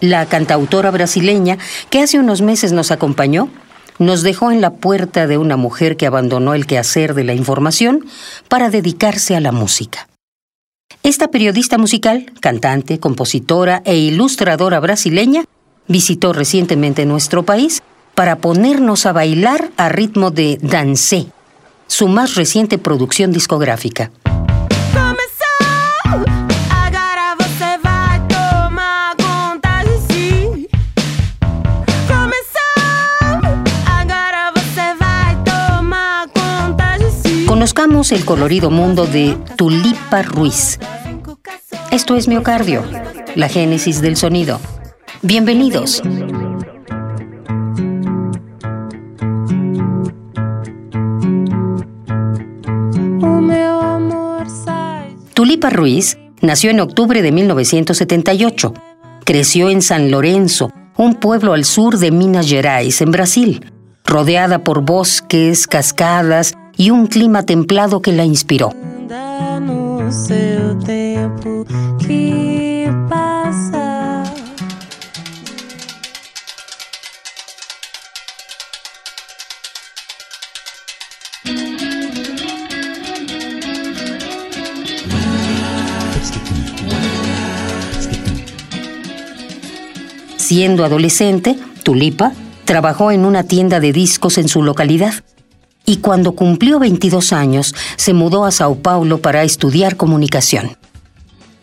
la cantautora brasileña que hace unos meses nos acompañó, nos dejó en la puerta de una mujer que abandonó el quehacer de la información para dedicarse a la música. Esta periodista musical, cantante, compositora e ilustradora brasileña visitó recientemente nuestro país para ponernos a bailar a ritmo de Dancé, su más reciente producción discográfica. El colorido mundo de Tulipa Ruiz. Esto es Miocardio, la génesis del sonido. Bienvenidos. Tulipa Ruiz nació en octubre de 1978. Creció en San Lorenzo, un pueblo al sur de Minas Gerais, en Brasil, rodeada por bosques, cascadas y un clima templado que la inspiró. Siendo adolescente, Tulipa trabajó en una tienda de discos en su localidad y cuando cumplió 22 años se mudó a Sao Paulo para estudiar comunicación.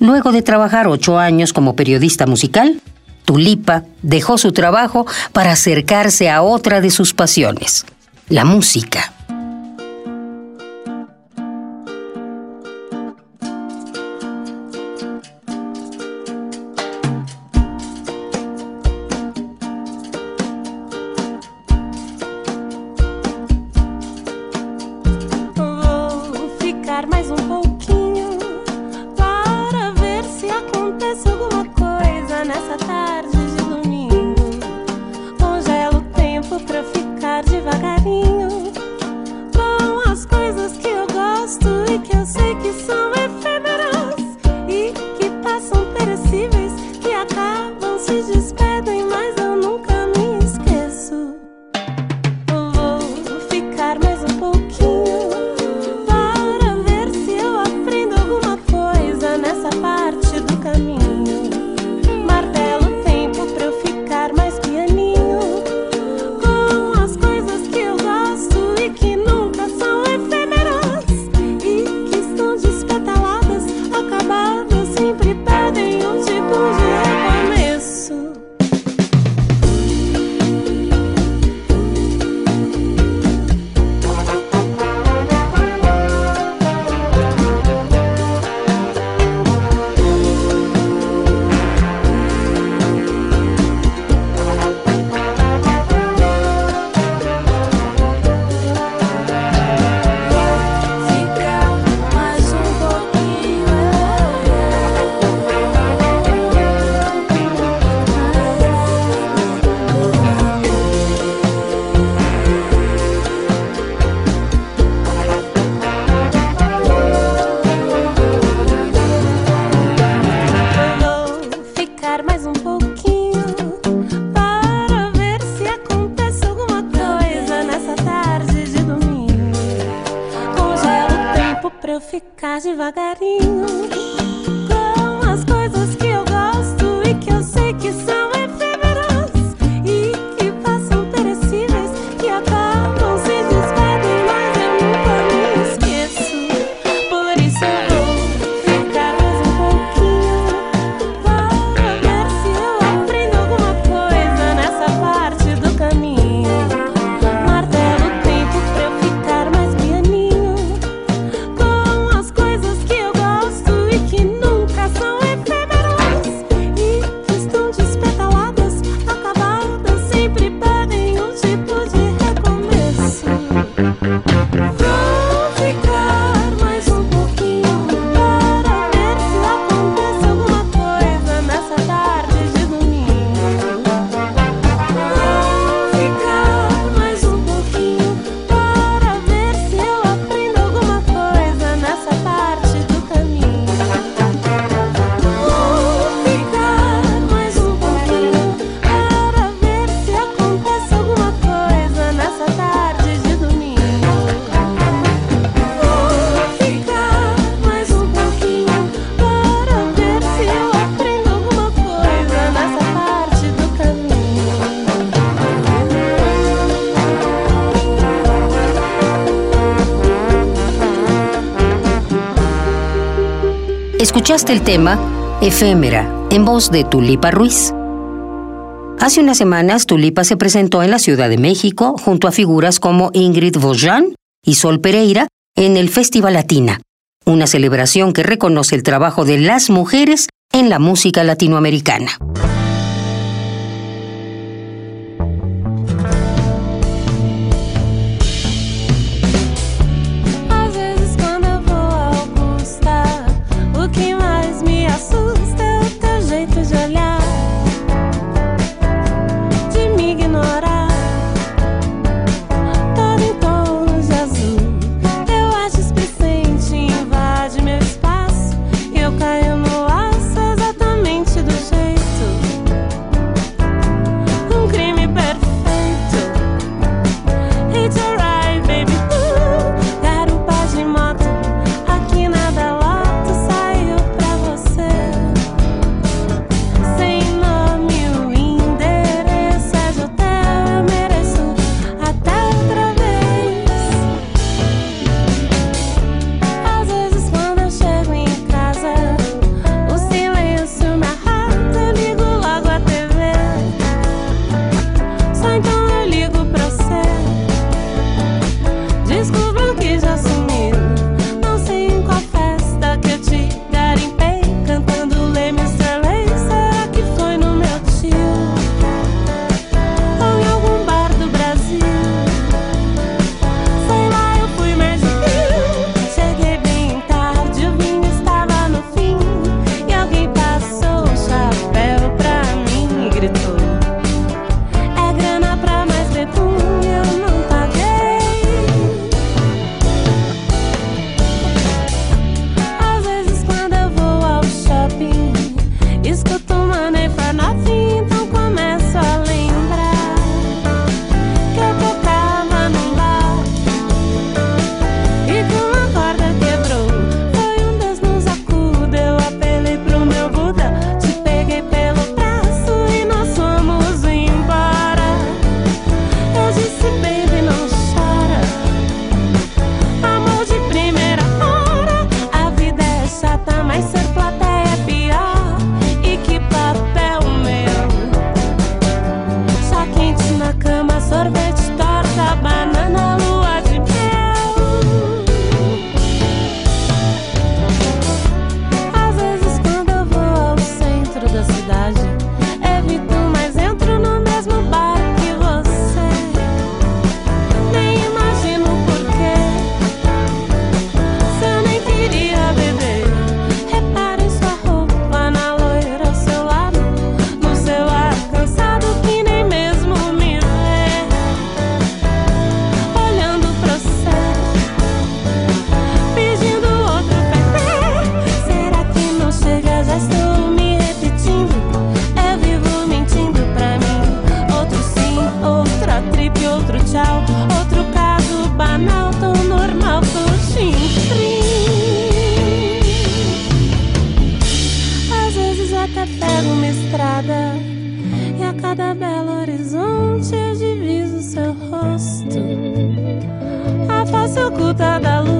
Luego de trabajar ocho años como periodista musical, Tulipa dejó su trabajo para acercarse a otra de sus pasiones, la música. devagar, devagarinho. esperar mais um pouquinho para ver se acontece alguma coisa nessa tarde de domingo. Congela o tempo pra eu ficar devagarinho. Escuchaste el tema Efémera, en voz de Tulipa Ruiz. Hace unas semanas, Tulipa se presentó en la Ciudad de México junto a figuras como Ingrid Vosjan y Sol Pereira en el Festival Latina, una celebración que reconoce el trabajo de las mujeres en la música latinoamericana. oculta da luz.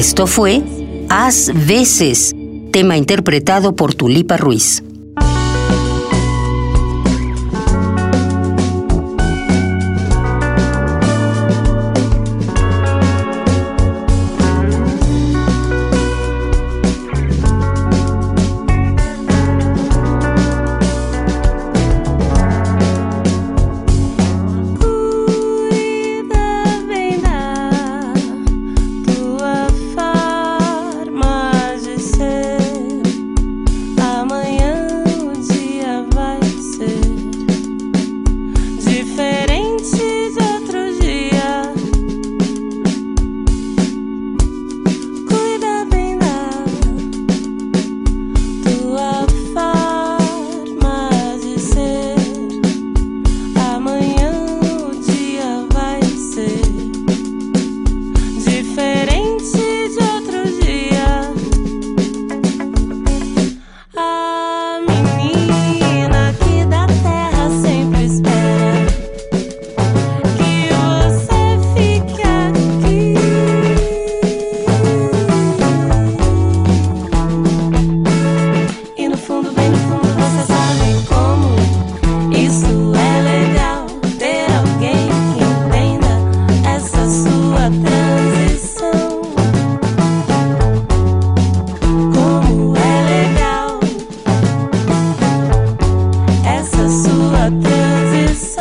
Esto fue Haz veces, tema interpretado por Tulipa Ruiz. everything sua transição.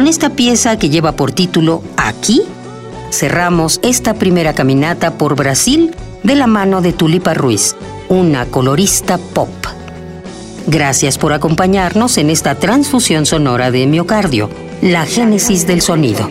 Con esta pieza que lleva por título Aquí, cerramos esta primera caminata por Brasil de la mano de Tulipa Ruiz, una colorista pop. Gracias por acompañarnos en esta transfusión sonora de miocardio, la génesis del sonido.